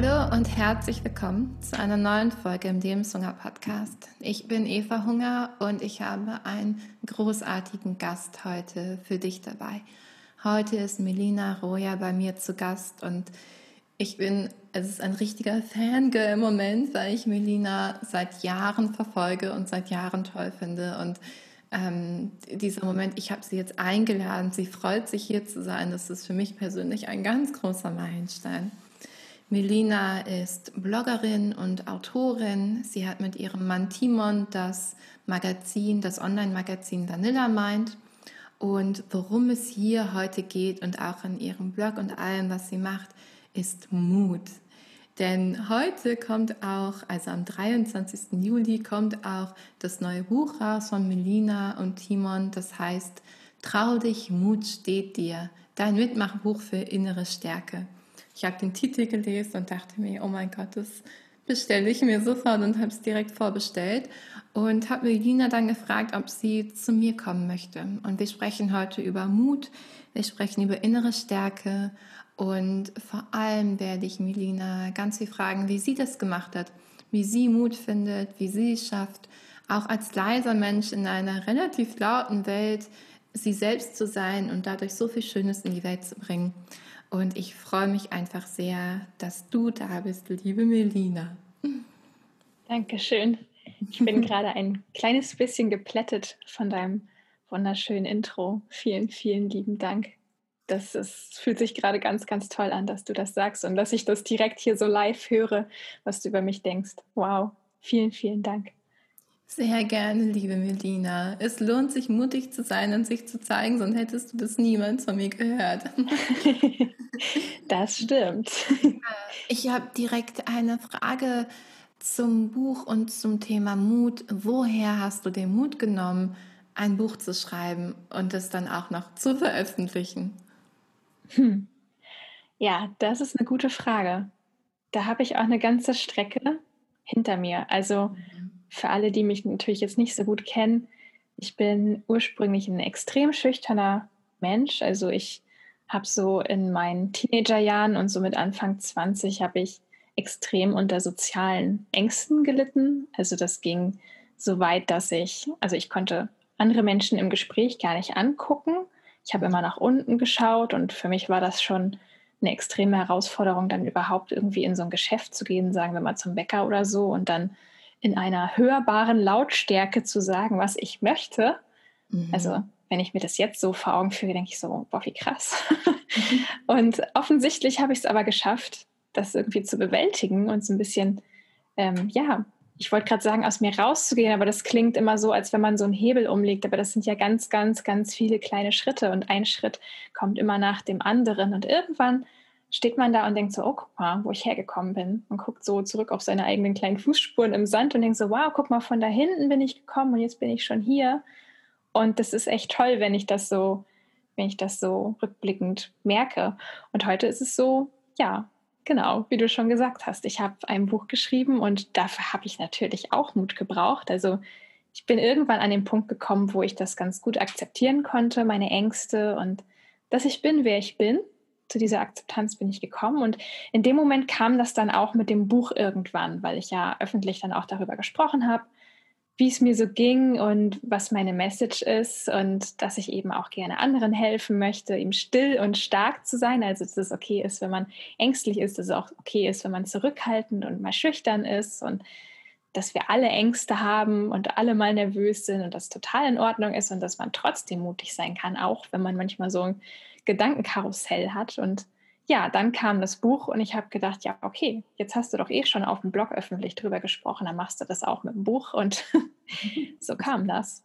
Hallo und herzlich willkommen zu einer neuen Folge im Lebenshunger Podcast. Ich bin Eva Hunger und ich habe einen großartigen Gast heute für dich dabei. Heute ist Melina Roja bei mir zu Gast und ich bin, es ist ein richtiger Fangirl im Moment, weil ich Melina seit Jahren verfolge und seit Jahren toll finde und ähm, dieser Moment, ich habe sie jetzt eingeladen, sie freut sich hier zu sein, das ist für mich persönlich ein ganz großer Meilenstein. Melina ist Bloggerin und Autorin. Sie hat mit ihrem Mann Timon das Magazin, das Online-Magazin Vanilla Mind. Und worum es hier heute geht und auch in ihrem Blog und allem, was sie macht, ist Mut. Denn heute kommt auch, also am 23. Juli, kommt auch das neue Buch raus von Melina und Timon. Das heißt, Trau dich, Mut steht dir. Dein Mitmachbuch für innere Stärke. Ich habe den Titel gelesen und dachte mir, oh mein Gott, das bestelle ich mir sofort und habe es direkt vorbestellt und habe Melina dann gefragt, ob sie zu mir kommen möchte. Und wir sprechen heute über Mut, wir sprechen über innere Stärke und vor allem werde ich Melina ganz viel fragen, wie sie das gemacht hat, wie sie Mut findet, wie sie es schafft, auch als leiser Mensch in einer relativ lauten Welt sie selbst zu sein und dadurch so viel Schönes in die Welt zu bringen. Und ich freue mich einfach sehr, dass du da bist, liebe Melina. Dankeschön. Ich bin gerade ein kleines bisschen geplättet von deinem wunderschönen Intro. Vielen, vielen lieben Dank. Das ist, fühlt sich gerade ganz, ganz toll an, dass du das sagst und dass ich das direkt hier so live höre, was du über mich denkst. Wow, vielen, vielen Dank. Sehr gerne, liebe Melina. Es lohnt sich, mutig zu sein und sich zu zeigen, sonst hättest du das niemals von mir gehört. das stimmt. Ich habe direkt eine Frage zum Buch und zum Thema Mut. Woher hast du den Mut genommen, ein Buch zu schreiben und es dann auch noch zu veröffentlichen? Hm. Ja, das ist eine gute Frage. Da habe ich auch eine ganze Strecke hinter mir. Also mhm für alle, die mich natürlich jetzt nicht so gut kennen, ich bin ursprünglich ein extrem schüchterner Mensch. Also ich habe so in meinen Teenagerjahren und so mit Anfang 20 habe ich extrem unter sozialen Ängsten gelitten. Also das ging so weit, dass ich, also ich konnte andere Menschen im Gespräch gar nicht angucken. Ich habe immer nach unten geschaut und für mich war das schon eine extreme Herausforderung, dann überhaupt irgendwie in so ein Geschäft zu gehen, sagen wir mal zum Bäcker oder so und dann in einer hörbaren Lautstärke zu sagen, was ich möchte. Mhm. Also wenn ich mir das jetzt so vor Augen führe, denke ich so, boah, wie krass. Mhm. Und offensichtlich habe ich es aber geschafft, das irgendwie zu bewältigen und so ein bisschen, ähm, ja, ich wollte gerade sagen, aus mir rauszugehen, aber das klingt immer so, als wenn man so einen Hebel umlegt. Aber das sind ja ganz, ganz, ganz viele kleine Schritte und ein Schritt kommt immer nach dem anderen. Und irgendwann steht man da und denkt so, oh, guck mal, wo ich hergekommen bin. Und guckt so zurück auf seine eigenen kleinen Fußspuren im Sand und denkt so, wow, guck mal, von da hinten bin ich gekommen und jetzt bin ich schon hier. Und das ist echt toll, wenn ich das so, wenn ich das so rückblickend merke. Und heute ist es so, ja, genau, wie du schon gesagt hast, ich habe ein Buch geschrieben und dafür habe ich natürlich auch Mut gebraucht. Also ich bin irgendwann an den Punkt gekommen, wo ich das ganz gut akzeptieren konnte, meine Ängste und dass ich bin, wer ich bin zu dieser Akzeptanz bin ich gekommen. Und in dem Moment kam das dann auch mit dem Buch irgendwann, weil ich ja öffentlich dann auch darüber gesprochen habe, wie es mir so ging und was meine Message ist und dass ich eben auch gerne anderen helfen möchte, eben still und stark zu sein. Also, dass es okay ist, wenn man ängstlich ist, dass es auch okay ist, wenn man zurückhaltend und mal schüchtern ist und dass wir alle Ängste haben und alle mal nervös sind und das total in Ordnung ist und dass man trotzdem mutig sein kann, auch wenn man manchmal so ein Gedankenkarussell hat. Und ja, dann kam das Buch und ich habe gedacht, ja, okay, jetzt hast du doch eh schon auf dem Blog öffentlich drüber gesprochen, dann machst du das auch mit dem Buch und so kam das.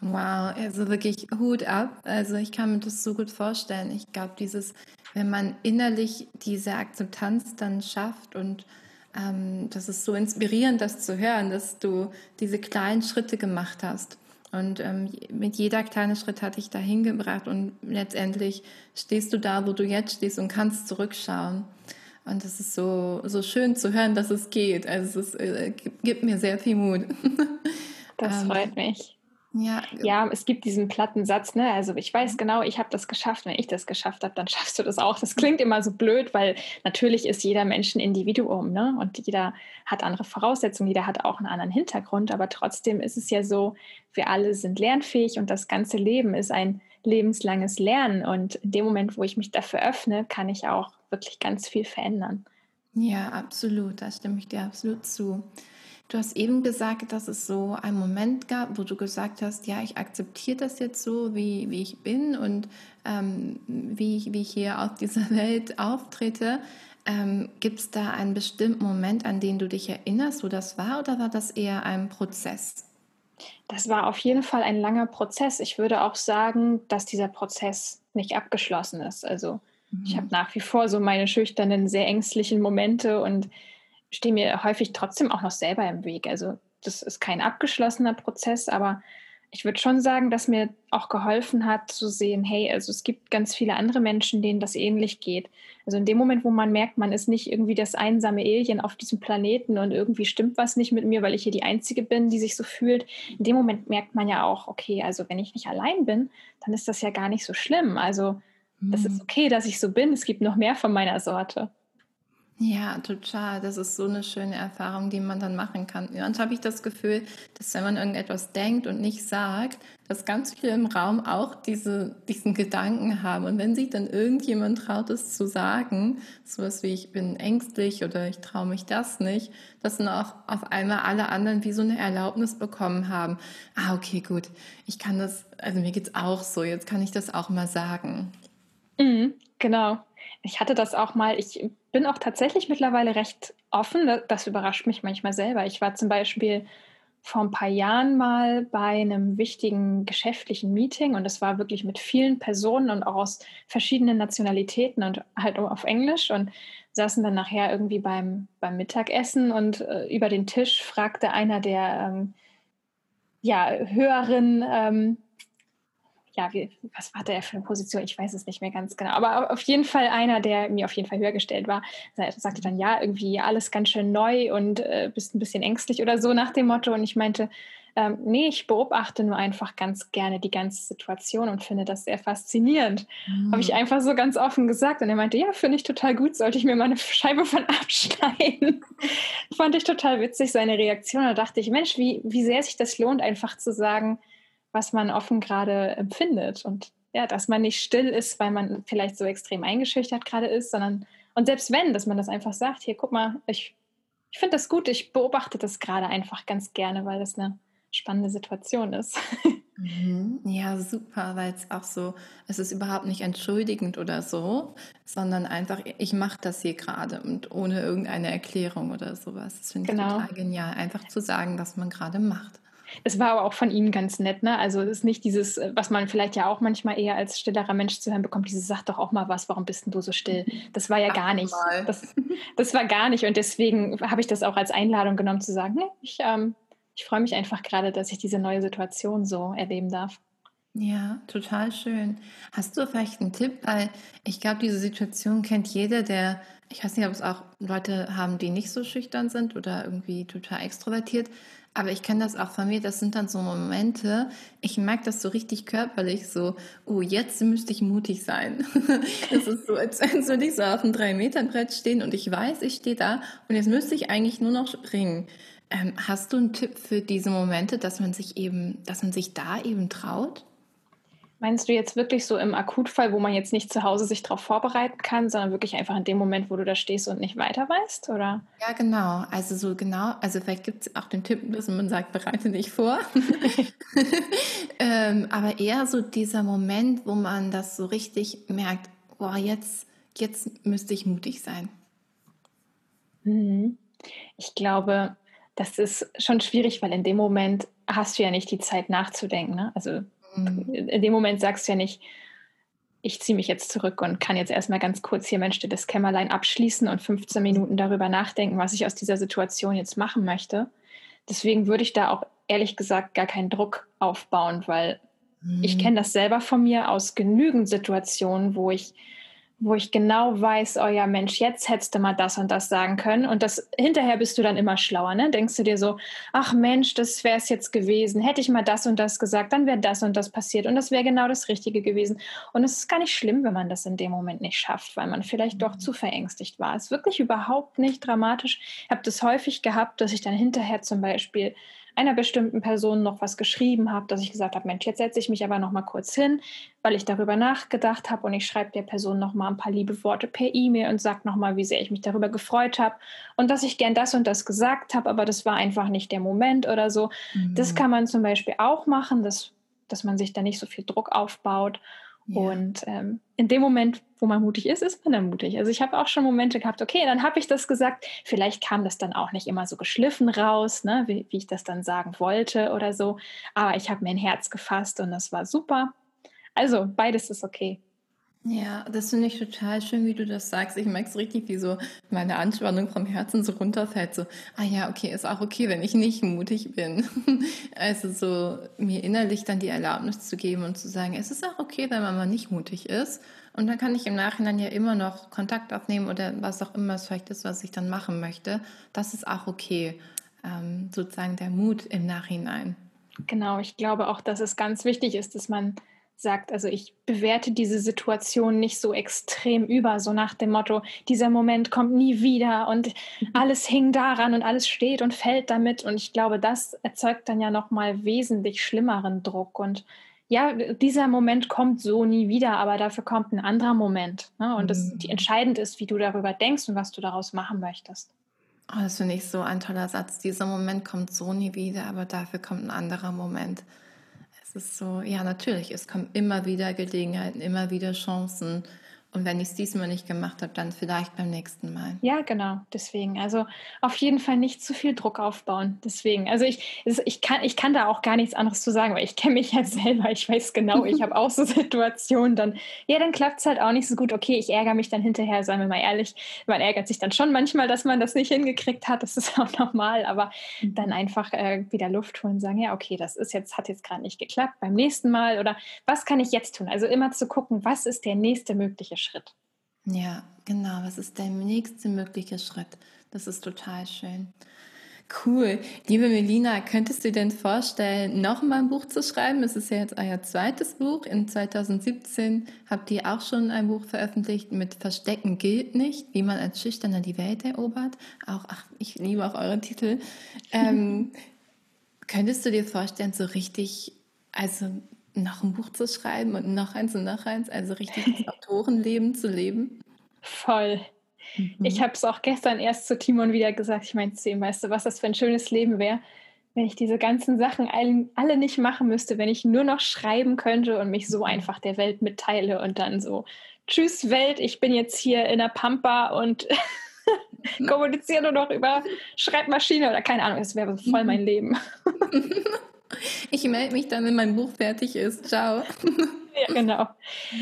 Wow, also wirklich Hut ab. Also ich kann mir das so gut vorstellen. Ich glaube, dieses, wenn man innerlich diese Akzeptanz dann schafft und ähm, das ist so inspirierend, das zu hören, dass du diese kleinen Schritte gemacht hast. Und ähm, mit jeder kleinen Schritt hat dich dahin gebracht und letztendlich stehst du da, wo du jetzt stehst und kannst zurückschauen. Und es ist so, so schön zu hören, dass es geht. Also es ist, äh, gibt mir sehr viel Mut. Das ähm, freut mich. Ja, ja, es gibt diesen platten Satz, ne? Also ich weiß mhm. genau, ich habe das geschafft. Wenn ich das geschafft habe, dann schaffst du das auch. Das klingt immer so blöd, weil natürlich ist jeder Mensch ein Individuum, ne? Und jeder hat andere Voraussetzungen, jeder hat auch einen anderen Hintergrund. Aber trotzdem ist es ja so, wir alle sind lernfähig und das ganze Leben ist ein lebenslanges Lernen. Und in dem Moment, wo ich mich dafür öffne, kann ich auch wirklich ganz viel verändern. Ja, absolut. Da stimme ich dir absolut zu. Du hast eben gesagt, dass es so einen Moment gab, wo du gesagt hast, ja, ich akzeptiere das jetzt so, wie, wie ich bin und ähm, wie, ich, wie ich hier auf dieser Welt auftrete. Ähm, Gibt es da einen bestimmten Moment, an den du dich erinnerst, wo das war, oder war das eher ein Prozess? Das war auf jeden Fall ein langer Prozess. Ich würde auch sagen, dass dieser Prozess nicht abgeschlossen ist. Also mhm. ich habe nach wie vor so meine schüchternen, sehr ängstlichen Momente und stehe mir häufig trotzdem auch noch selber im Weg. Also das ist kein abgeschlossener Prozess, aber ich würde schon sagen, dass mir auch geholfen hat zu sehen, hey, also es gibt ganz viele andere Menschen, denen das ähnlich geht. Also in dem Moment, wo man merkt, man ist nicht irgendwie das einsame Alien auf diesem Planeten und irgendwie stimmt was nicht mit mir, weil ich hier die Einzige bin, die sich so fühlt, in dem Moment merkt man ja auch, okay, also wenn ich nicht allein bin, dann ist das ja gar nicht so schlimm. Also das ist mhm. okay, dass ich so bin. Es gibt noch mehr von meiner Sorte. Ja, total. Das ist so eine schöne Erfahrung, die man dann machen kann. Und habe ich das Gefühl, dass wenn man irgendetwas denkt und nicht sagt, dass ganz viele im Raum auch diese, diesen Gedanken haben. Und wenn sich dann irgendjemand traut, es zu sagen, sowas wie ich bin ängstlich oder ich traue mich das nicht, dass dann auch auf einmal alle anderen wie so eine Erlaubnis bekommen haben. Ah, okay, gut. Ich kann das, also mir geht's auch so. Jetzt kann ich das auch mal sagen. Mhm, genau. Ich hatte das auch mal, ich bin auch tatsächlich mittlerweile recht offen. Das überrascht mich manchmal selber. Ich war zum Beispiel vor ein paar Jahren mal bei einem wichtigen geschäftlichen Meeting und es war wirklich mit vielen Personen und auch aus verschiedenen Nationalitäten und halt auf Englisch und saßen dann nachher irgendwie beim, beim Mittagessen und äh, über den Tisch fragte einer der ähm, ja, höheren ähm, ja, wie, was war der für eine Position? Ich weiß es nicht mehr ganz genau. Aber auf jeden Fall einer, der mir auf jeden Fall höher gestellt war, sagte dann, ja, irgendwie alles ganz schön neu und äh, bist ein bisschen ängstlich oder so nach dem Motto. Und ich meinte, ähm, nee, ich beobachte nur einfach ganz gerne die ganze Situation und finde das sehr faszinierend. Mhm. Habe ich einfach so ganz offen gesagt. Und er meinte, ja, finde ich total gut, sollte ich mir mal eine Scheibe von abschneiden. Fand ich total witzig, seine Reaktion. Da dachte ich, Mensch, wie, wie sehr sich das lohnt, einfach zu sagen, was man offen gerade empfindet. Und ja, dass man nicht still ist, weil man vielleicht so extrem eingeschüchtert gerade ist, sondern und selbst wenn, dass man das einfach sagt, hier, guck mal, ich, ich finde das gut, ich beobachte das gerade einfach ganz gerne, weil das eine spannende Situation ist. Mhm. Ja, super, weil es auch so, es ist überhaupt nicht entschuldigend oder so, sondern einfach, ich mache das hier gerade und ohne irgendeine Erklärung oder sowas. Das finde ich genau. total genial, einfach zu sagen, was man gerade macht. Es war aber auch von ihm ganz nett, ne? Also es ist nicht dieses, was man vielleicht ja auch manchmal eher als stillerer Mensch zu hören bekommt, dieses sag doch auch mal was, warum bist denn du so still? Das war ja gar nicht. Das, das war gar nicht. Und deswegen habe ich das auch als Einladung genommen zu sagen, nee, ich, ähm, ich freue mich einfach gerade, dass ich diese neue Situation so erleben darf. Ja, total schön. Hast du vielleicht einen Tipp? Weil ich glaube, diese Situation kennt jeder, der, ich weiß nicht, ob es auch Leute haben, die nicht so schüchtern sind oder irgendwie total extrovertiert, aber ich kenne das auch von mir, das sind dann so Momente, ich merke das so richtig körperlich, so, oh, jetzt müsste ich mutig sein. Es ist so, als, würde ich so auf einem 3-Meter-Brett stehen und ich weiß, ich stehe da und jetzt müsste ich eigentlich nur noch springen. Ähm, hast du einen Tipp für diese Momente, dass man sich eben, dass man sich da eben traut? Meinst du jetzt wirklich so im Akutfall, wo man jetzt nicht zu Hause sich darauf vorbereiten kann, sondern wirklich einfach in dem Moment, wo du da stehst und nicht weiter weißt, oder? Ja, genau. Also so genau, also vielleicht gibt es auch den Tipp, dass man sagt, bereite dich vor. ähm, aber eher so dieser Moment, wo man das so richtig merkt, boah, jetzt, jetzt müsste ich mutig sein. Mhm. Ich glaube, das ist schon schwierig, weil in dem Moment hast du ja nicht die Zeit nachzudenken. Ne? Also Mhm. In dem Moment sagst du ja nicht, ich ziehe mich jetzt zurück und kann jetzt erstmal ganz kurz hier mein stilles Kämmerlein abschließen und 15 Minuten darüber nachdenken, was ich aus dieser Situation jetzt machen möchte. Deswegen würde ich da auch ehrlich gesagt gar keinen Druck aufbauen, weil mhm. ich kenne das selber von mir aus genügend Situationen, wo ich wo ich genau weiß, oh ja, Mensch, jetzt hättest du mal das und das sagen können. Und das hinterher bist du dann immer schlauer, ne? Denkst du dir so, ach Mensch, das wäre es jetzt gewesen. Hätte ich mal das und das gesagt, dann wäre das und das passiert. Und das wäre genau das Richtige gewesen. Und es ist gar nicht schlimm, wenn man das in dem Moment nicht schafft, weil man vielleicht doch zu verängstigt war. Es ist wirklich überhaupt nicht dramatisch. Ich habe das häufig gehabt, dass ich dann hinterher zum Beispiel einer bestimmten Person noch was geschrieben habe, dass ich gesagt habe, Mensch, jetzt setze ich mich aber noch mal kurz hin, weil ich darüber nachgedacht habe und ich schreibe der Person noch mal ein paar liebe Worte per E-Mail und sage noch mal, wie sehr ich mich darüber gefreut habe und dass ich gern das und das gesagt habe, aber das war einfach nicht der Moment oder so. Mhm. Das kann man zum Beispiel auch machen, dass, dass man sich da nicht so viel Druck aufbaut. Ja. Und ähm, in dem Moment, wo man mutig ist, ist man dann mutig. Also ich habe auch schon Momente gehabt, okay, dann habe ich das gesagt. Vielleicht kam das dann auch nicht immer so geschliffen raus, ne, wie, wie ich das dann sagen wollte oder so. Aber ich habe mir ein Herz gefasst und das war super. Also beides ist okay. Ja, das finde ich total schön, wie du das sagst. Ich merke es richtig, wie so meine Anspannung vom Herzen so runterfällt. So, ah ja, okay, ist auch okay, wenn ich nicht mutig bin. Also so mir innerlich dann die Erlaubnis zu geben und zu sagen, es ist auch okay, wenn man mal nicht mutig ist. Und dann kann ich im Nachhinein ja immer noch Kontakt aufnehmen oder was auch immer es vielleicht ist, was ich dann machen möchte. Das ist auch okay. Ähm, sozusagen der Mut im Nachhinein. Genau, ich glaube auch, dass es ganz wichtig ist, dass man sagt, also ich bewerte diese Situation nicht so extrem über, so nach dem Motto, dieser Moment kommt nie wieder und mhm. alles hing daran und alles steht und fällt damit. Und ich glaube, das erzeugt dann ja nochmal wesentlich schlimmeren Druck. Und ja, dieser Moment kommt so nie wieder, aber dafür kommt ein anderer Moment. Ne? Und das die mhm. entscheidend ist, wie du darüber denkst und was du daraus machen möchtest. Oh, das finde ich so ein toller Satz. Dieser Moment kommt so nie wieder, aber dafür kommt ein anderer Moment ist so, ja, natürlich, es kommen immer wieder Gelegenheiten, immer wieder Chancen. Und wenn ich es diesmal nicht gemacht habe, dann vielleicht beim nächsten Mal. Ja, genau. Deswegen. Also auf jeden Fall nicht zu viel Druck aufbauen. Deswegen. Also ich, ich, kann, ich kann da auch gar nichts anderes zu sagen, weil ich kenne mich ja selber. Ich weiß genau, ich habe auch so Situationen. Dann, ja, dann klappt es halt auch nicht so gut. Okay, ich ärgere mich dann hinterher, seien wir mal ehrlich. Man ärgert sich dann schon manchmal, dass man das nicht hingekriegt hat. Das ist auch normal. Aber dann einfach äh, wieder Luft holen und sagen, ja, okay, das ist jetzt, hat jetzt gerade nicht geklappt. Beim nächsten Mal oder was kann ich jetzt tun? Also immer zu gucken, was ist der nächste mögliche Schritt. Schritt. Ja, genau. Was ist der nächste mögliche Schritt? Das ist total schön. Cool. Liebe Melina, könntest du dir denn vorstellen, noch mal ein Buch zu schreiben? Es ist ja jetzt euer zweites Buch. In 2017 habt ihr auch schon ein Buch veröffentlicht mit Verstecken gilt nicht, wie man als Schüchterner die Welt erobert. Auch, ach, ich liebe auch eure Titel. Ähm, könntest du dir vorstellen, so richtig, also noch ein Buch zu schreiben und noch eins und noch eins, also richtig das Autorenleben zu leben? Voll. Mhm. Ich habe es auch gestern erst zu Timon wieder gesagt. Ich meinte zu ihm, weißt du, was das für ein schönes Leben wäre, wenn ich diese ganzen Sachen alle nicht machen müsste, wenn ich nur noch schreiben könnte und mich so einfach der Welt mitteile und dann so, tschüss Welt, ich bin jetzt hier in der Pampa und kommuniziere nur noch über Schreibmaschine oder keine Ahnung, das wäre voll mein mhm. Leben. Ich melde mich dann, wenn mein Buch fertig ist. Ciao. Ja, genau.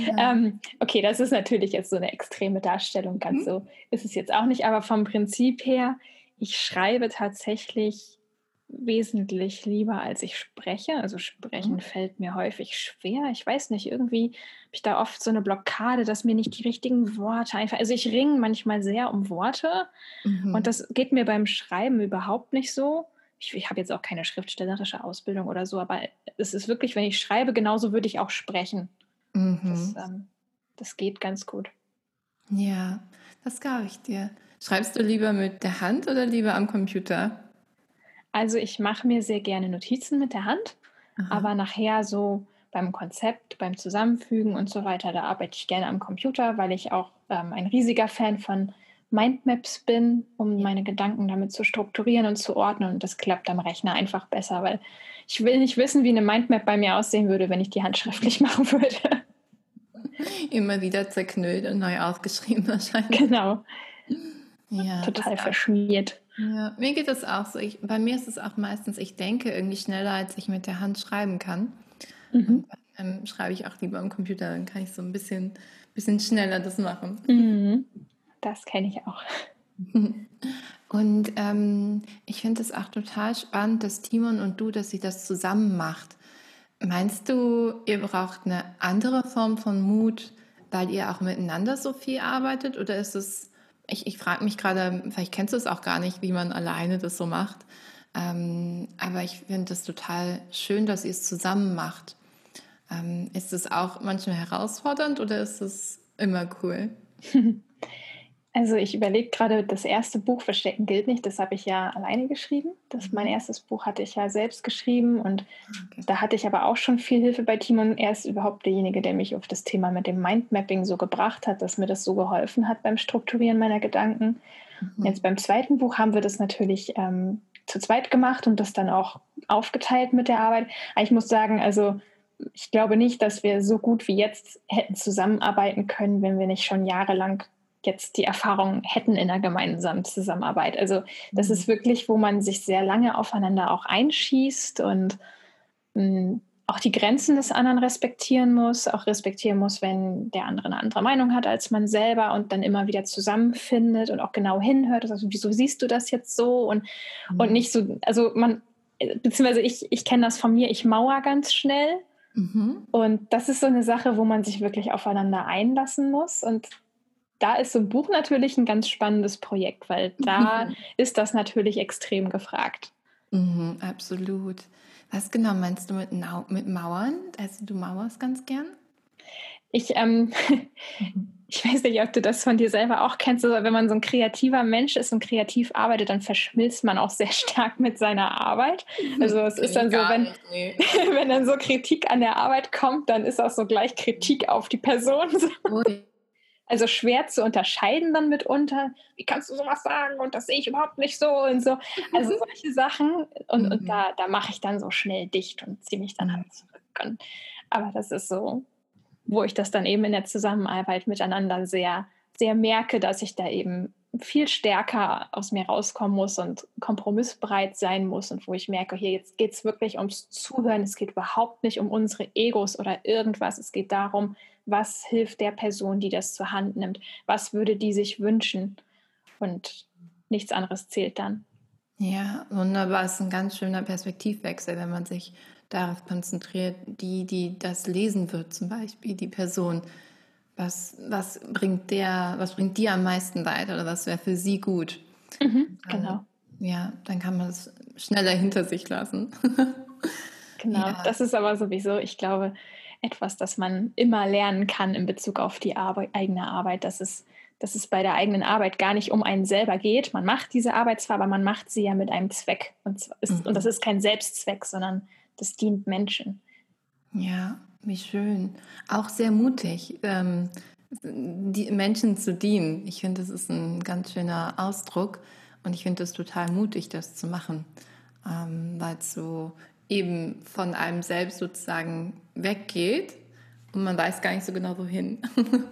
Ja. Ähm, okay, das ist natürlich jetzt so eine extreme Darstellung. Ganz mhm. so ist es jetzt auch nicht. Aber vom Prinzip her, ich schreibe tatsächlich wesentlich lieber, als ich spreche. Also sprechen mhm. fällt mir häufig schwer. Ich weiß nicht, irgendwie habe ich da oft so eine Blockade, dass mir nicht die richtigen Worte einfach. Also ich ringe manchmal sehr um Worte mhm. und das geht mir beim Schreiben überhaupt nicht so ich, ich habe jetzt auch keine schriftstellerische Ausbildung oder so, aber es ist wirklich, wenn ich schreibe, genauso würde ich auch sprechen. Mhm. Das, ähm, das geht ganz gut. Ja, das glaube ich dir. Schreibst du lieber mit der Hand oder lieber am Computer? Also ich mache mir sehr gerne Notizen mit der Hand, Aha. aber nachher so beim Konzept, beim Zusammenfügen und so weiter, da arbeite ich gerne am Computer, weil ich auch ähm, ein riesiger Fan von Mindmaps bin, um meine Gedanken damit zu strukturieren und zu ordnen. Und das klappt am Rechner einfach besser, weil ich will nicht wissen, wie eine Mindmap bei mir aussehen würde, wenn ich die handschriftlich machen würde. Immer wieder zerknüllt und neu aufgeschrieben wahrscheinlich. Genau. Ja, Total verschmiert. Ja, mir geht das auch so. Ich, bei mir ist es auch meistens, ich denke irgendwie schneller, als ich mit der Hand schreiben kann. Mhm. Dann ähm, schreibe ich auch lieber am Computer, dann kann ich so ein bisschen, bisschen schneller das machen. Mhm. Das kenne ich auch. Und ähm, ich finde es auch total spannend, dass Timon und du, dass sie das zusammen macht. Meinst du, ihr braucht eine andere Form von Mut weil ihr auch miteinander so viel arbeitet oder ist es, ich, ich frage mich gerade, vielleicht kennst du es auch gar nicht, wie man alleine das so macht. Ähm, aber ich finde es total schön, dass ihr es zusammen macht. Ähm, ist es auch manchmal herausfordernd oder ist es immer cool? Also ich überlege gerade, das erste Buch Verstecken gilt nicht, das habe ich ja alleine geschrieben. Das mein mhm. erstes Buch hatte ich ja selbst geschrieben und okay. da hatte ich aber auch schon viel Hilfe bei Timon. Er ist überhaupt derjenige, der mich auf das Thema mit dem Mindmapping so gebracht hat, dass mir das so geholfen hat beim Strukturieren meiner Gedanken. Mhm. Jetzt beim zweiten Buch haben wir das natürlich ähm, zu zweit gemacht und das dann auch aufgeteilt mit der Arbeit. Aber ich muss sagen, also ich glaube nicht, dass wir so gut wie jetzt hätten zusammenarbeiten können, wenn wir nicht schon jahrelang jetzt die Erfahrung hätten in einer gemeinsamen Zusammenarbeit. Also das ist mhm. wirklich, wo man sich sehr lange aufeinander auch einschießt und mh, hm, auch die Grenzen des anderen respektieren muss, auch respektieren muss, wenn der andere eine andere Meinung hat als man selber und dann immer wieder zusammenfindet und auch genau hinhört. Also wieso siehst du das jetzt so und, mhm. und nicht so, also man, beziehungsweise ich, ich kenne das von mir, ich mauer ganz schnell. Mhm. Und das ist so eine Sache, wo man sich wirklich aufeinander einlassen muss. Und da ist so ein Buch natürlich ein ganz spannendes Projekt, weil da mhm. ist das natürlich extrem gefragt. Mhm, absolut. Was genau meinst du mit, mit Mauern? Also du mauerst ganz gern? Ich, ähm, ich weiß nicht, ob du das von dir selber auch kennst, aber wenn man so ein kreativer Mensch ist und kreativ arbeitet, dann verschmilzt man auch sehr stark mit seiner Arbeit. Also es ist dann so, wenn, nee. wenn dann so Kritik an der Arbeit kommt, dann ist auch so gleich Kritik auf die Person. Also schwer zu unterscheiden dann mitunter. Wie kannst du sowas sagen? Und das sehe ich überhaupt nicht so und so. Also mhm. solche Sachen. Und, mhm. und da, da mache ich dann so schnell dicht und ziehe mich dann halt zurück. Aber das ist so, wo ich das dann eben in der Zusammenarbeit miteinander sehr, sehr merke, dass ich da eben viel stärker aus mir rauskommen muss und kompromissbereit sein muss und wo ich merke, hier jetzt geht es wirklich ums Zuhören, es geht überhaupt nicht um unsere Egos oder irgendwas, es geht darum, was hilft der Person, die das zur Hand nimmt, was würde die sich wünschen und nichts anderes zählt dann. Ja, wunderbar, es ist ein ganz schöner Perspektivwechsel, wenn man sich darauf konzentriert, die, die das lesen wird, zum Beispiel die Person. Was, was bringt der, was bringt dir am meisten weiter oder was wäre für sie gut? Mhm, genau. Also, ja, dann kann man es schneller hinter sich lassen. genau, ja. das ist aber sowieso, ich glaube, etwas, das man immer lernen kann in Bezug auf die Arbeit, eigene Arbeit, dass es, dass es bei der eigenen Arbeit gar nicht um einen selber geht. Man macht diese Arbeit zwar, aber man macht sie ja mit einem Zweck. Und, ist, mhm. und das ist kein Selbstzweck, sondern das dient Menschen. Ja, wie schön. Auch sehr mutig, ähm, die Menschen zu dienen. Ich finde, das ist ein ganz schöner Ausdruck und ich finde es total mutig, das zu machen, ähm, weil es so eben von einem selbst sozusagen weggeht und man weiß gar nicht so genau wohin.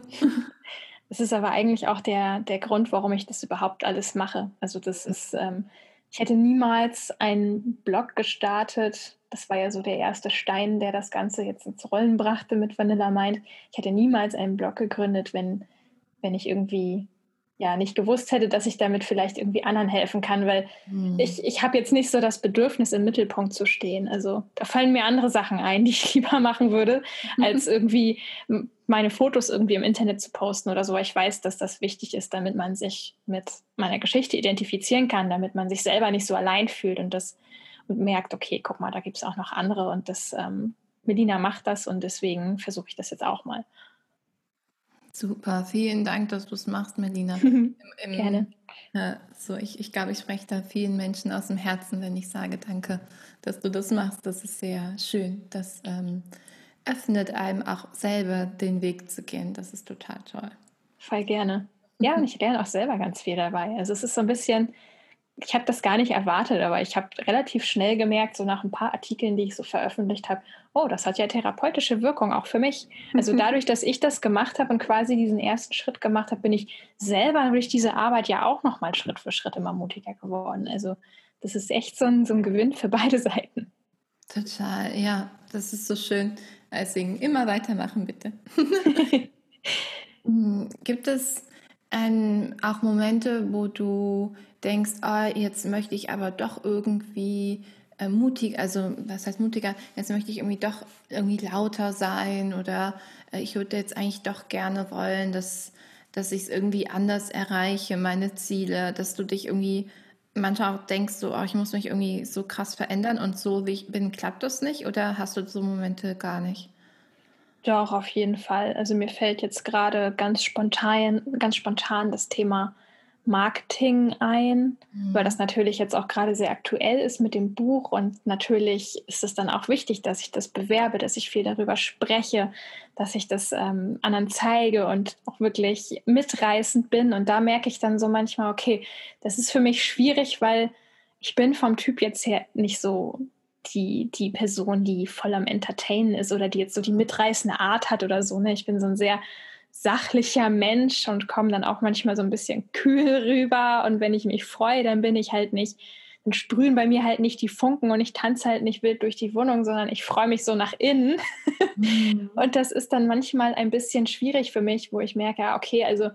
Das ist aber eigentlich auch der, der Grund, warum ich das überhaupt alles mache. Also das ist, ähm, ich hätte niemals einen Blog gestartet. Das war ja so der erste Stein, der das Ganze jetzt ins Rollen brachte mit Vanilla Mind. Ich hätte niemals einen Blog gegründet, wenn, wenn ich irgendwie ja nicht gewusst hätte, dass ich damit vielleicht irgendwie anderen helfen kann, weil mhm. ich, ich habe jetzt nicht so das Bedürfnis, im Mittelpunkt zu stehen. Also da fallen mir andere Sachen ein, die ich lieber machen würde, mhm. als irgendwie meine Fotos irgendwie im Internet zu posten oder so. Ich weiß, dass das wichtig ist, damit man sich mit meiner Geschichte identifizieren kann, damit man sich selber nicht so allein fühlt und das und merkt, okay, guck mal, da gibt es auch noch andere und das ähm, Melina macht das und deswegen versuche ich das jetzt auch mal. Super, vielen Dank, dass du es machst, Melina. Im, im, Gerne. Äh, so, ich, ich glaube, ich spreche da vielen Menschen aus dem Herzen, wenn ich sage, danke, dass du das machst. Das ist sehr schön. Das ähm, öffnet einem auch selber den Weg zu gehen. Das ist total toll. Voll gerne. Ja, und ich lerne auch selber ganz viel dabei. Also es ist so ein bisschen, ich habe das gar nicht erwartet, aber ich habe relativ schnell gemerkt, so nach ein paar Artikeln, die ich so veröffentlicht habe, oh, das hat ja therapeutische Wirkung auch für mich. Also dadurch, dass ich das gemacht habe und quasi diesen ersten Schritt gemacht habe, bin ich selber durch diese Arbeit ja auch nochmal Schritt für Schritt immer mutiger geworden. Also das ist echt so ein, so ein Gewinn für beide Seiten. Total, ja, das ist so schön. Deswegen immer weitermachen, bitte. Hm, gibt es ähm, auch Momente, wo du denkst, oh, jetzt möchte ich aber doch irgendwie äh, mutig, also was heißt mutiger? Jetzt möchte ich irgendwie doch irgendwie lauter sein oder äh, ich würde jetzt eigentlich doch gerne wollen, dass, dass ich es irgendwie anders erreiche, meine Ziele, dass du dich irgendwie manchmal auch denkst, so, oh, ich muss mich irgendwie so krass verändern und so wie ich bin, klappt das nicht oder hast du so Momente gar nicht? Doch, auf jeden Fall. Also mir fällt jetzt gerade ganz spontan, ganz spontan das Thema Marketing ein, mhm. weil das natürlich jetzt auch gerade sehr aktuell ist mit dem Buch und natürlich ist es dann auch wichtig, dass ich das bewerbe, dass ich viel darüber spreche, dass ich das ähm, anderen zeige und auch wirklich mitreißend bin und da merke ich dann so manchmal, okay, das ist für mich schwierig, weil ich bin vom Typ jetzt her nicht so die, die Person, die voll am Entertainen ist oder die jetzt so die mitreißende Art hat oder so. Ne? Ich bin so ein sehr sachlicher Mensch und komme dann auch manchmal so ein bisschen kühl rüber. Und wenn ich mich freue, dann bin ich halt nicht, dann sprühen bei mir halt nicht die Funken und ich tanze halt nicht wild durch die Wohnung, sondern ich freue mich so nach innen. Mhm. und das ist dann manchmal ein bisschen schwierig für mich, wo ich merke, okay, also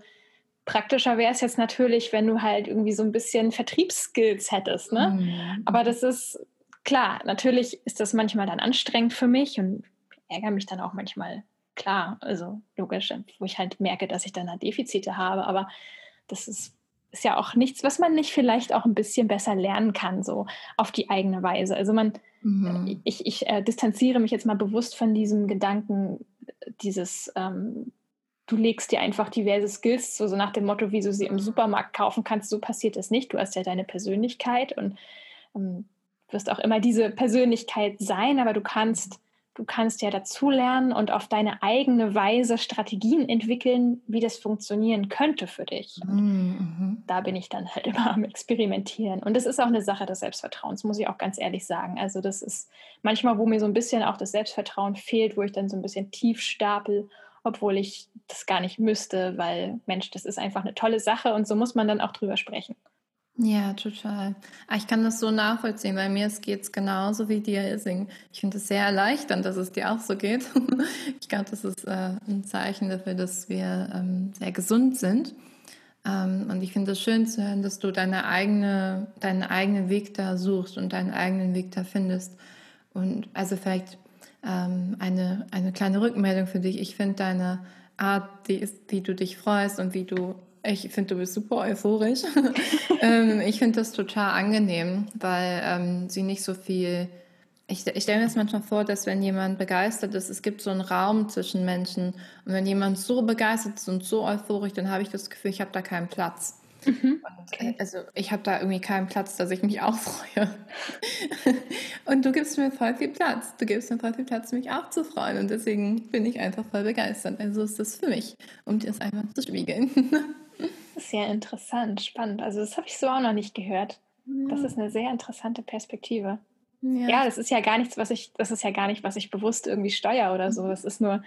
praktischer wäre es jetzt natürlich, wenn du halt irgendwie so ein bisschen Vertriebsskills hättest. Ne? Mhm. Aber das ist klar, natürlich ist das manchmal dann anstrengend für mich und ärgere mich dann auch manchmal klar, also logisch, wo ich halt merke, dass ich dann da Defizite habe, aber das ist, ist ja auch nichts, was man nicht vielleicht auch ein bisschen besser lernen kann, so auf die eigene Weise. Also man, mhm. ich, ich äh, distanziere mich jetzt mal bewusst von diesem Gedanken, dieses, ähm, du legst dir einfach diverse Skills so, so nach dem Motto, wie du sie im Supermarkt kaufen kannst, so passiert das nicht. Du hast ja deine Persönlichkeit und ähm, wirst auch immer diese Persönlichkeit sein, aber du kannst Du kannst ja dazulernen und auf deine eigene Weise Strategien entwickeln, wie das funktionieren könnte für dich. Mhm. Da bin ich dann halt immer am Experimentieren. Und es ist auch eine Sache des Selbstvertrauens, muss ich auch ganz ehrlich sagen. Also das ist manchmal, wo mir so ein bisschen auch das Selbstvertrauen fehlt, wo ich dann so ein bisschen tief stapel, obwohl ich das gar nicht müsste, weil Mensch, das ist einfach eine tolle Sache und so muss man dann auch drüber sprechen. Ja, total. Ah, ich kann das so nachvollziehen. Bei mir geht es genauso wie dir. Ich finde es sehr erleichternd, dass es dir auch so geht. Ich glaube, das ist äh, ein Zeichen dafür, dass wir ähm, sehr gesund sind. Ähm, und ich finde es schön zu hören, dass du deine eigene, deinen eigenen Weg da suchst und deinen eigenen Weg da findest. Und also vielleicht ähm, eine, eine kleine Rückmeldung für dich. Ich finde deine Art, die ist, wie du dich freust und wie du ich finde, du bist super euphorisch. ähm, ich finde das total angenehm, weil ähm, sie nicht so viel. Ich, ich stelle mir das manchmal vor, dass wenn jemand begeistert ist, es gibt so einen Raum zwischen Menschen. Und wenn jemand so begeistert ist und so euphorisch, dann habe ich das Gefühl, ich habe da keinen Platz. Mhm. Okay. Also ich habe da irgendwie keinen Platz, dass ich mich auch freue. und du gibst mir voll viel Platz. Du gibst mir voll viel Platz, mich auch zu freuen. Und deswegen bin ich einfach voll begeistert. Also ist das für mich, um dir das einfach zu spiegeln. Sehr interessant, spannend. Also das habe ich so auch noch nicht gehört. Ja. Das ist eine sehr interessante Perspektive. Ja. ja. das ist ja gar nichts, was ich, das ist ja gar nicht, was ich bewusst irgendwie steuere oder so. Das ist nur,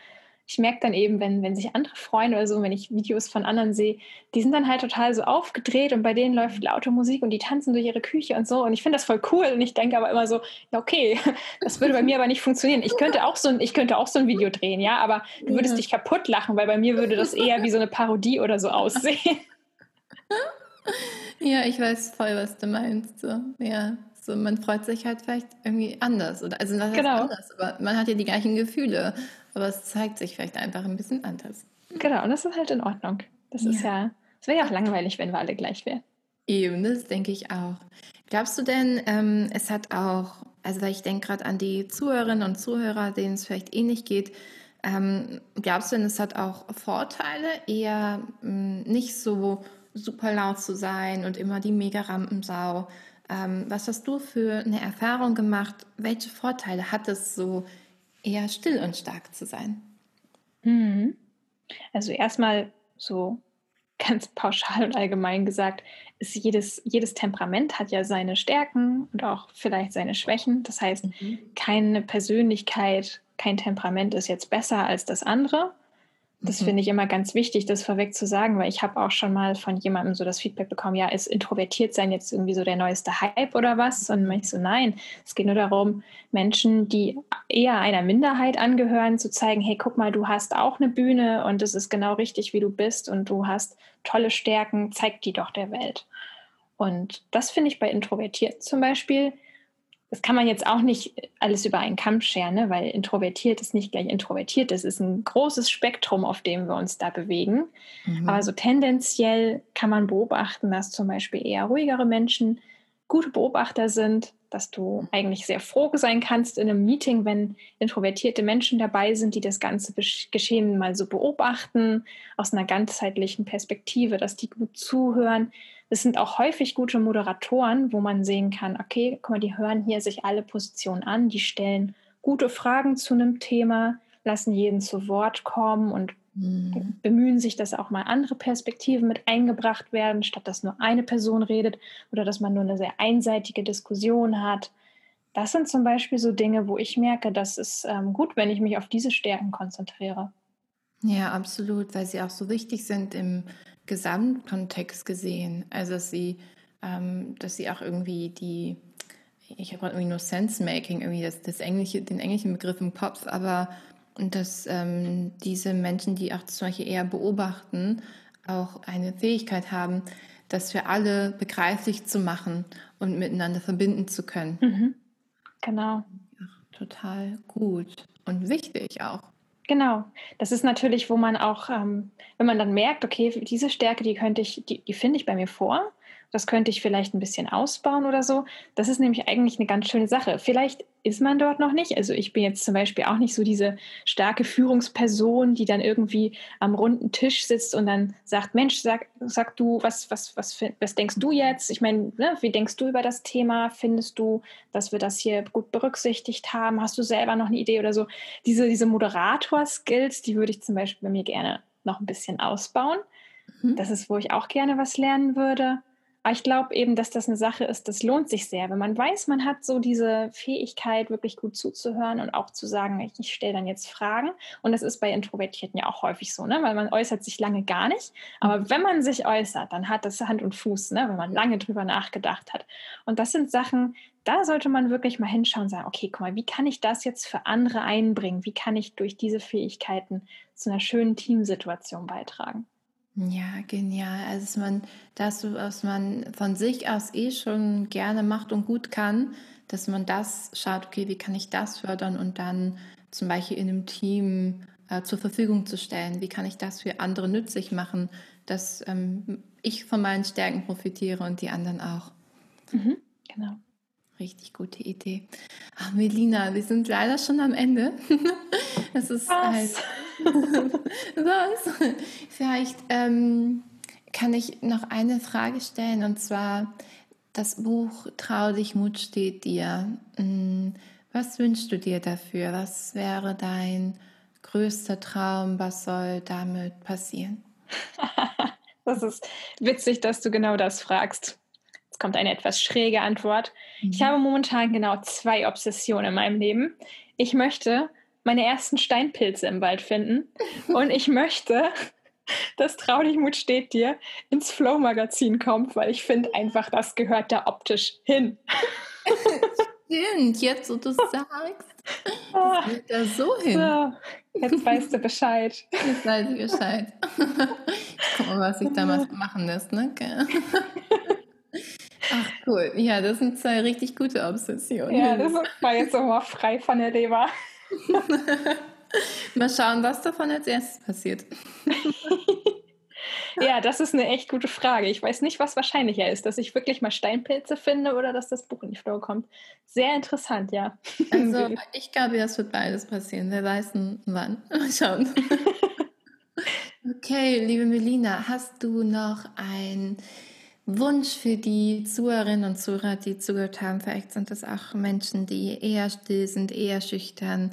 ich merke dann eben, wenn, wenn sich andere freuen oder so, wenn ich Videos von anderen sehe, die sind dann halt total so aufgedreht und bei denen läuft laute Musik und die tanzen durch ihre Küche und so. Und ich finde das voll cool. Und ich denke aber immer so, ja, okay, das würde bei mir aber nicht funktionieren. Ich könnte auch so ein, ich könnte auch so ein Video drehen, ja, aber du würdest ja. dich kaputt lachen, weil bei mir würde das eher wie so eine Parodie oder so aussehen. Ja, ich weiß voll, was du meinst. So, ja, so man freut sich halt vielleicht irgendwie anders. Oder, also was genau. anders, aber man hat ja die gleichen Gefühle, aber es zeigt sich vielleicht einfach ein bisschen anders. Genau, und das ist halt in Ordnung. Das ja. ist ja, es wäre ja auch langweilig, wenn wir alle gleich wären. Eben, das denke ich auch. Glaubst du denn, ähm, es hat auch, also weil ich denke gerade an die Zuhörerinnen und Zuhörer, denen es vielleicht ähnlich geht, ähm, glaubst du denn, es hat auch Vorteile, eher mh, hm, nicht so super laut zu sein und immer die mega Rampensau. Ähm, was hast du für eine Erfahrung gemacht? Welche Vorteile hat es so, eher still und stark zu sein? Mhm. Also erstmal so ganz pauschal und allgemein gesagt, ist jedes, jedes Temperament hat ja seine Stärken und auch vielleicht seine Schwächen. Das heißt, mhm. keine Persönlichkeit, kein Temperament ist jetzt besser als das andere. Das mhm. finde ich immer ganz wichtig, das vorweg zu sagen, weil ich habe auch schon mal von jemandem so das Feedback bekommen, ja, ist introvertiert sein jetzt irgendwie so der neueste Hype oder was? Und ich so, nein, es geht nur darum, Menschen, die eher einer Minderheit angehören, zu zeigen, hey, guck mal, du hast auch eine Bühne und es ist genau richtig, wie du bist und du hast tolle Stärken, zeig die doch der Welt. Und das finde ich bei Introvertierten zum Beispiel das kann man jetzt auch nicht alles über einen Kamm scheren, ne? weil introvertiert ist nicht gleich introvertiert. Es ist ein großes Spektrum, auf dem wir uns da bewegen. Mhm. Aber so tendenziell kann man beobachten, dass zum Beispiel eher ruhigere Menschen gute Beobachter sind, dass du eigentlich sehr froh sein kannst in einem Meeting, wenn introvertierte Menschen dabei sind, die das ganze Geschehen mal so beobachten, aus einer ganzheitlichen Perspektive, dass die gut zuhören. Es sind auch häufig gute Moderatoren, wo man sehen kann, okay, guck mal, die hören hier sich alle Positionen an, die stellen gute Fragen zu einem Thema, lassen jeden zu Wort kommen und mhm. bemühen sich, dass auch mal andere Perspektiven mit eingebracht werden, statt dass nur eine Person redet oder dass man nur eine sehr einseitige Diskussion hat. Das sind zum Beispiel so Dinge, wo ich merke, das ist ähm, gut, wenn ich mich auf diese Stärken konzentriere. Ja, absolut, weil sie auch so wichtig sind im Gesamtkontext gesehen. Also dass sie, ähm, dass sie auch irgendwie die, ich habe irgendwie nur Sense-Making, irgendwie das, das Englische, den englischen Begriff im Kopf, aber und dass ähm, diese Menschen, die auch zum Beispiel eher beobachten, auch eine Fähigkeit haben, das für alle begreiflich zu machen und miteinander verbinden zu können. Mhm. Genau. Ach, total gut und wichtig auch. Genau. Das ist natürlich, wo man auch, ähm, wenn man dann merkt, okay, diese Stärke, die könnte ich, die, die finde ich bei mir vor das könnte ich vielleicht ein bisschen ausbauen oder so. Das ist nämlich eigentlich eine ganz schöne Sache. Vielleicht ist man dort noch nicht. Also ich bin jetzt zum Beispiel auch nicht so diese starke Führungsperson, die dann irgendwie am runden Tisch sitzt und dann sagt, Mensch, sag, sag du, was, was, was, was denkst du jetzt? Ich meine, ne, wie denkst du über das Thema? Findest du, dass wir das hier gut berücksichtigt haben? Hast du selber noch eine Idee oder so? Diese, diese Moderator-Skills, die würde ich zum Beispiel bei mir gerne noch ein bisschen ausbauen. Mhm. Das ist, wo ich auch gerne was lernen würde. Aber ich glaube eben, dass das eine Sache ist, das lohnt sich sehr, wenn man weiß, man hat so diese Fähigkeit, wirklich gut zuzuhören und auch zu sagen, ich, ich stelle dann jetzt Fragen. Und das ist bei Introvertierten ja auch häufig so, ne? weil man äußert sich lange gar nicht. Aber mhm. wenn man sich äußert, dann hat das Hand und Fuß, ne? wenn man lange drüber nachgedacht hat. Und das sind Sachen, da sollte man wirklich mal hinschauen und sagen, okay, guck mal, wie kann ich das jetzt für andere einbringen? Wie kann ich durch diese Fähigkeiten zu einer schönen Teamsituation beitragen? Ja, genial. Also, dass man das, was man von sich aus eh schon gerne macht und gut kann, dass man das schaut, okay, wie kann ich das fördern und dann zum Beispiel in einem Team äh, zur Verfügung zu stellen? Wie kann ich das für andere nützlich machen, dass ähm, ich von meinen Stärken profitiere und die anderen auch? Mhm, genau. Richtig gute Idee. Ach, Melina, wir sind leider schon am Ende. Es ist halt. Was? Vielleicht ähm, kann ich noch eine Frage stellen und zwar: Das Buch Trau dich, Mut steht dir. Hm, was wünschst du dir dafür? Was wäre dein größter Traum? Was soll damit passieren? das ist witzig, dass du genau das fragst kommt eine etwas schräge Antwort. Mhm. Ich habe momentan genau zwei Obsessionen in meinem Leben. Ich möchte meine ersten Steinpilze im Wald finden und ich möchte, dass Traudigmut steht dir ins Flow-Magazin kommt, weil ich finde einfach, das gehört da optisch hin. Stimmt, jetzt wo du sagst, das ah. geht da so hin. So, jetzt weißt du Bescheid. Jetzt weiß ich Bescheid. Guck mal, was ich damals machen lässt, ne? Ach cool, ja, das sind zwei richtig gute Obsessionen. Ja, das war jetzt auch mal frei von der Leber. mal schauen, was davon als erstes passiert. ja, das ist eine echt gute Frage. Ich weiß nicht, was wahrscheinlicher ist, dass ich wirklich mal Steinpilze finde oder dass das Buch in die Flow kommt. Sehr interessant, ja. Also ich glaube, das wird beides passieren. Wer weiß wann. Mal schauen. Okay, liebe Melina, hast du noch ein Wunsch für die Zuhörerinnen und Zuhörer, die zugehört haben? Vielleicht sind das auch Menschen, die eher still sind, eher schüchtern.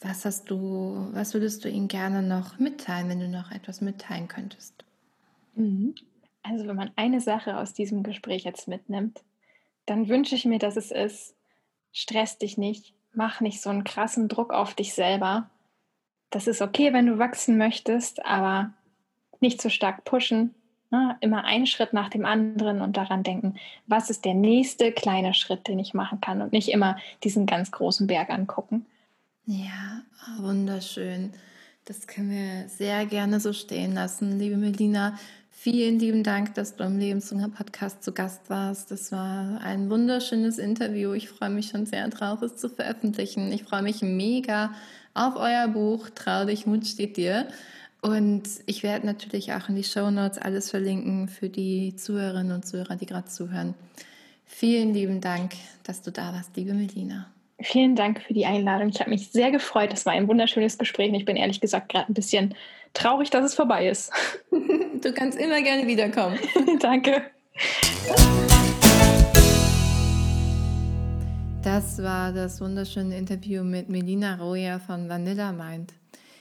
Was hast du, was würdest du ihnen gerne noch mitteilen, wenn du noch etwas mitteilen könntest? Mhm. Also wenn man eine Sache aus diesem Gespräch jetzt mitnimmt, dann wünsche ich mir, dass es ist, stress dich nicht, mach nicht so einen krassen Druck auf dich selber. Das ist okay, wenn du wachsen möchtest, aber nicht zu stark pushen, Ne? Immer einen Schritt nach dem anderen und daran denken, was ist der nächste kleine Schritt, den ich machen kann und nicht immer diesen ganz großen Berg angucken. Ja, wunderschön. Das können wir sehr gerne so stehen lassen. Liebe Melina, Vielen lieben Dank, dass du im Lebenshunger Podcast zu Gast warst. Das war ein wunderschönes Interview. Ich freue mich schon sehr drauf, es zu veröffentlichen. Ich freue mich mega auf euer Buch Trau dich, Mut steht dir. Und ich werde natürlich auch in die Show Notes alles verlinken für die Zuhörerinnen und Zuhörer, die gerade zuhören. Vielen lieben Dank, dass du da warst, liebe Melina. Vielen Dank für die Einladung. Ich habe mich sehr gefreut. Das war ein wunderschönes Gespräch und ich bin ehrlich gesagt gerade ein bisschen traurig, dass es vorbei ist. Du kannst immer gerne wiederkommen. Danke. Das war das wunderschöne Interview mit Melina Roya von Vanilla Mind.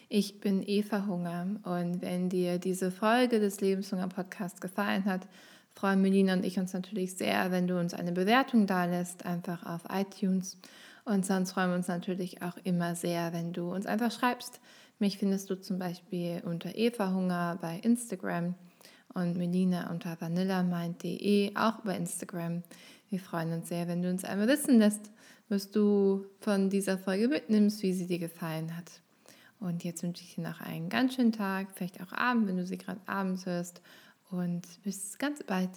Ich bin Eva Hunger und wenn dir diese Folge des Lebenshunger Podcasts gefallen hat, freuen Melina und ich uns natürlich sehr, wenn du uns eine Bewertung da lässt, einfach auf iTunes. Und sonst freuen wir uns natürlich auch immer sehr, wenn du uns einfach schreibst. Mich findest du zum Beispiel unter Eva Hunger bei Instagram und Melina unter vanillamind.de auch bei Instagram. Wir freuen uns sehr, wenn du uns einmal wissen lässt, was du von dieser Folge mitnimmst, wie sie dir gefallen hat. Und jetzt wünsche ich dir noch einen ganz schönen Tag, vielleicht auch Abend, wenn du sie gerade abends hörst. Und bis ganz bald.